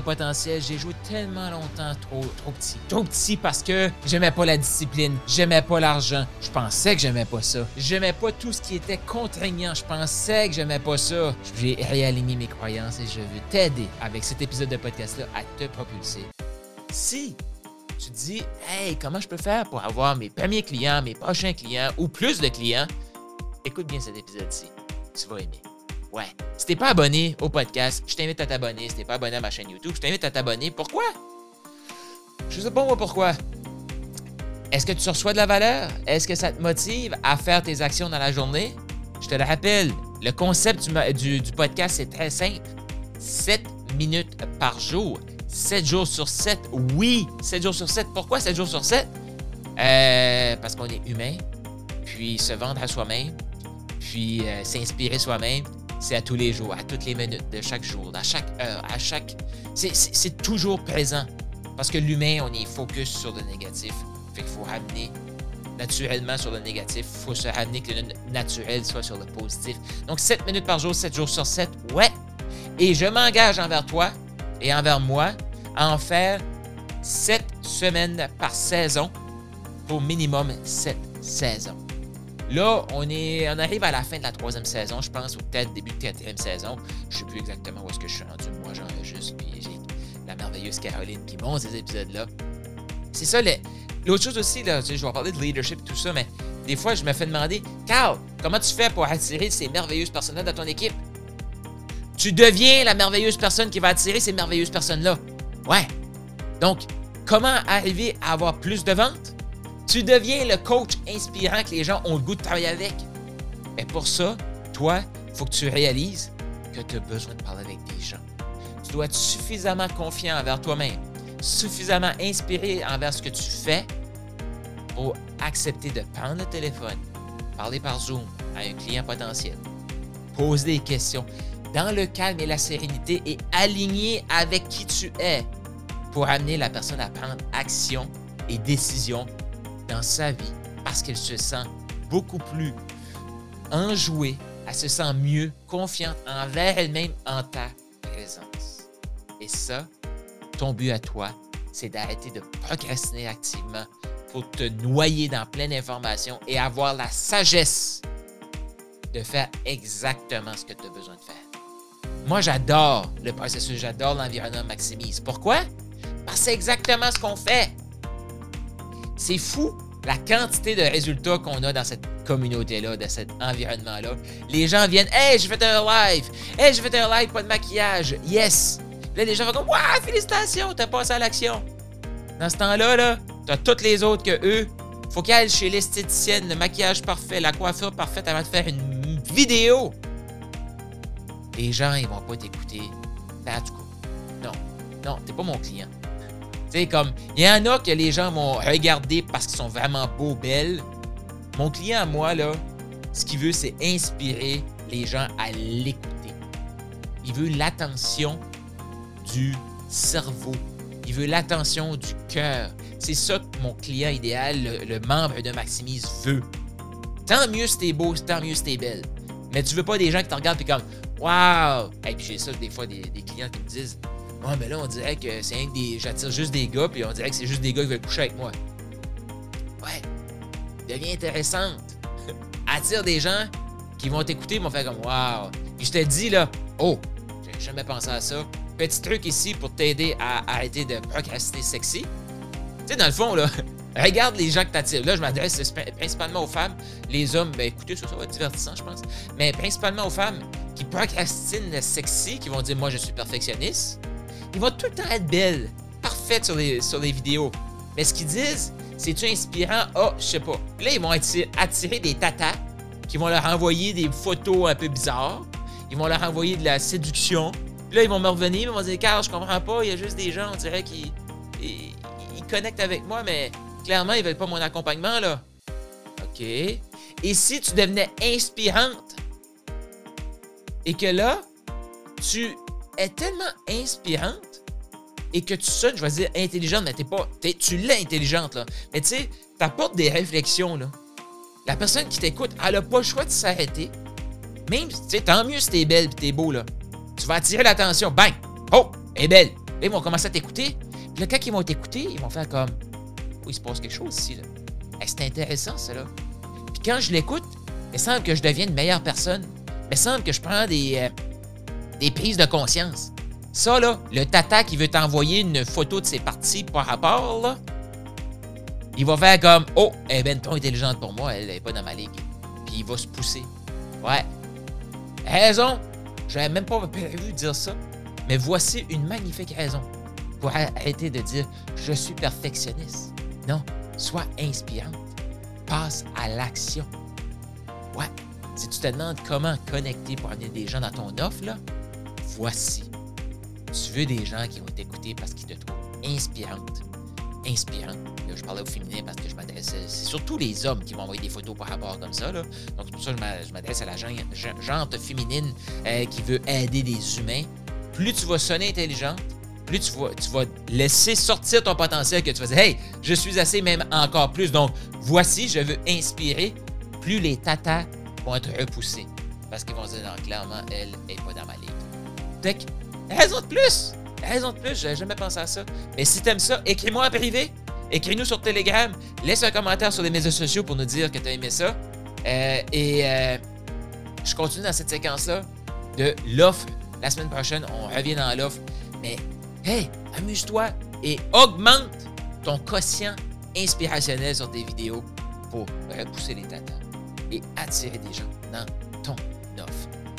potentiel. J'ai joué tellement longtemps trop, trop petit. Trop petit parce que j'aimais pas la discipline, j'aimais pas l'argent. Je pensais que j'aimais pas ça. J'aimais pas tout ce qui était contraignant. Je pensais que j'aimais pas ça. J'ai réaligné mes croyances et je veux t'aider avec cet épisode de podcast-là à te propulser. Si tu te dis, hey, comment je peux faire pour avoir mes premiers clients, mes prochains clients ou plus de clients, écoute bien cet épisode-ci. Tu vas aimer. Ouais. Si t'es pas abonné au podcast, je t'invite à t'abonner. Si t'es pas abonné à ma chaîne YouTube, je t'invite à t'abonner. Pourquoi? Je sais pas moi pourquoi. Est-ce que tu reçois de la valeur? Est-ce que ça te motive à faire tes actions dans la journée? Je te le rappelle, le concept du, podcast, c'est très simple. 7 minutes par jour. 7 jours sur 7. Oui, 7 jours sur 7. Pourquoi 7 jours sur 7? Euh, parce qu'on est humain. Puis se vendre à soi-même. Puis euh, s'inspirer soi-même c'est à tous les jours, à toutes les minutes de chaque jour, à chaque heure, à chaque. C'est toujours présent. Parce que l'humain, on est focus sur le négatif. Fait qu'il faut ramener naturellement sur le négatif. Il faut se ramener que le naturel soit sur le positif. Donc, 7 minutes par jour, 7 jours sur 7, ouais. Et je m'engage envers toi et envers moi à en faire 7 semaines par saison pour minimum 7 saisons. Là, on, est, on arrive à la fin de la troisième saison, je pense, ou peut-être début de quatrième saison. Je sais plus exactement où est-ce que je suis rendu. Moi, j'enregistre, puis j'ai la merveilleuse Caroline qui monte ces épisodes-là. C'est ça, l'autre chose aussi, là, je vais parler de leadership et tout ça, mais des fois, je me fais demander, Carl, comment tu fais pour attirer ces merveilleuses personnes-là dans ton équipe? Tu deviens la merveilleuse personne qui va attirer ces merveilleuses personnes-là. Ouais. Donc, comment arriver à avoir plus de ventes? Tu deviens le coach inspirant que les gens ont le goût de travailler avec. Mais pour ça, toi, il faut que tu réalises que tu as besoin de parler avec des gens. Tu dois être suffisamment confiant envers toi-même, suffisamment inspiré envers ce que tu fais pour accepter de prendre le téléphone, parler par Zoom à un client potentiel, poser des questions dans le calme et la sérénité et aligné avec qui tu es pour amener la personne à prendre action et décision dans sa vie parce qu'elle se sent beaucoup plus enjouée, elle se sent mieux, confiante envers elle-même en ta présence. Et ça, ton but à toi, c'est d'arrêter de procrastiner activement pour te noyer dans pleine information et avoir la sagesse de faire exactement ce que tu as besoin de faire. Moi, j'adore le processus, j'adore l'environnement maximise. Pourquoi? Parce que c'est exactement ce qu'on fait. C'est fou la quantité de résultats qu'on a dans cette communauté-là, dans cet environnement-là. Les gens viennent Hey, j'ai fait un live! Hey, j'ai fait un live, pas de maquillage! Yes! Là, les gens vont comme Waouh, félicitations, t'as passé à l'action! Dans ce temps-là, là, t'as toutes les autres que eux. Faut qu'ils aillent chez l'esthéticienne, le maquillage parfait, la coiffure parfaite avant de faire une vidéo. Les gens, ils vont pas t'écouter. Ben, non, non, t'es pas mon client. Tu sais, comme, il y en a que les gens vont regarder parce qu'ils sont vraiment beaux, belles. Mon client à moi, là, ce qu'il veut, c'est inspirer les gens à l'écouter. Il veut l'attention du cerveau. Il veut l'attention du cœur. C'est ça que mon client idéal, le, membre de Maximise, veut. Tant mieux si t'es beau, tant mieux si t'es belle. Mais tu veux pas des gens qui te regardent et comme Waouh! Et puis j'ai ça des fois des clients qui me disent Ouais, mais là, on dirait que c'est un des. J'attire juste des gars, puis on dirait que c'est juste des gars qui veulent coucher avec moi. Ouais. Devient intéressante. Attire des gens qui vont t'écouter, vont faire comme Waouh. Puis je te dis là, oh, j'ai jamais pensé à ça. Petit truc ici pour t'aider à arrêter de procrastiner sexy. Tu sais, dans le fond, là, regarde les gens que t'attires. Là, je m'adresse principalement aux femmes. Les hommes, ben écoutez, ça, ça va être divertissant, je pense. Mais principalement aux femmes qui procrastinent sexy, qui vont dire Moi, je suis perfectionniste. Ils vont tout le temps être belles, parfaites sur les, sur les vidéos. Mais ce qu'ils disent, c'est-tu inspirant? Ah, oh, je sais pas. Là, ils vont attirer des tatas qui vont leur envoyer des photos un peu bizarres. Ils vont leur envoyer de la séduction. Puis là, ils vont me revenir, ils vont dire Carl, je comprends pas, il y a juste des gens, on dirait qui ils, ils connectent avec moi, mais clairement, ils veulent pas mon accompagnement, là. OK. Et si tu devenais inspirante et que là, tu es tellement inspirante et que tu sonnes, je vais dire intelligente, mais t'es pas. tu l'es intelligente, là. Mais tu sais, t'apportes des réflexions, là. La personne qui t'écoute, elle a pas le choix de s'arrêter. Même, tu sais, tant mieux si t'es belle et t'es beau, là. Tu vas attirer l'attention. Bang! Oh! Elle est belle. Ils vont commencer à t'écouter. Puis là, quand ils vont t'écouter, ils vont faire comme. Oh, il se passe quelque chose ici, là. c'est intéressant, ça, là. Puis quand je l'écoute, il semble que je deviens une meilleure personne. Il semble que je prends des, euh, des prises de conscience. Ça, là, le tata qui veut t'envoyer une photo de ses parties par rapport, là, il va faire comme Oh, elle est ben trop intelligente pour moi, elle n'est pas dans ma ligue. Puis il va se pousser. Ouais. Raison. J'avais même pas prévu de dire ça. Mais voici une magnifique raison pour arrêter de dire je suis perfectionniste. Non, sois inspirante. Passe à l'action. Ouais. Si tu te demandes comment connecter pour amener des gens dans ton offre, là, voici. Tu veux des gens qui vont t'écouter parce qu'ils te trouvent inspirante. Inspirante. Je parlais au féminin parce que je m'adressais. C'est surtout les hommes qui vont envoyer des photos par rapport comme ça. Là. Donc, c'est pour ça je m'adresse à la gente féminine euh, qui veut aider les humains. Plus tu vas sonner intelligente, plus tu vas, laisser sortir ton potentiel que tu vas dire Hey, je suis assez, même encore plus. Donc, voici, je veux inspirer. Plus les tatas vont être repoussés. Parce qu'ils vont dire Non, clairement, elle n'est pas dans ma ligue. Fait raison de plus. Raison de plus, j'avais jamais pensé à ça. Mais si t'aimes ça, écris-moi en privé. Écris-nous sur Telegram. Laisse un commentaire sur les médias sociaux pour nous dire que tu as aimé ça. Euh, et euh, je continue dans cette séquence-là de l'offre. La semaine prochaine, on revient dans l'offre. Mais hey, amuse-toi et augmente ton quotient inspirationnel sur tes vidéos pour repousser les tatas et attirer des gens dans ton offre.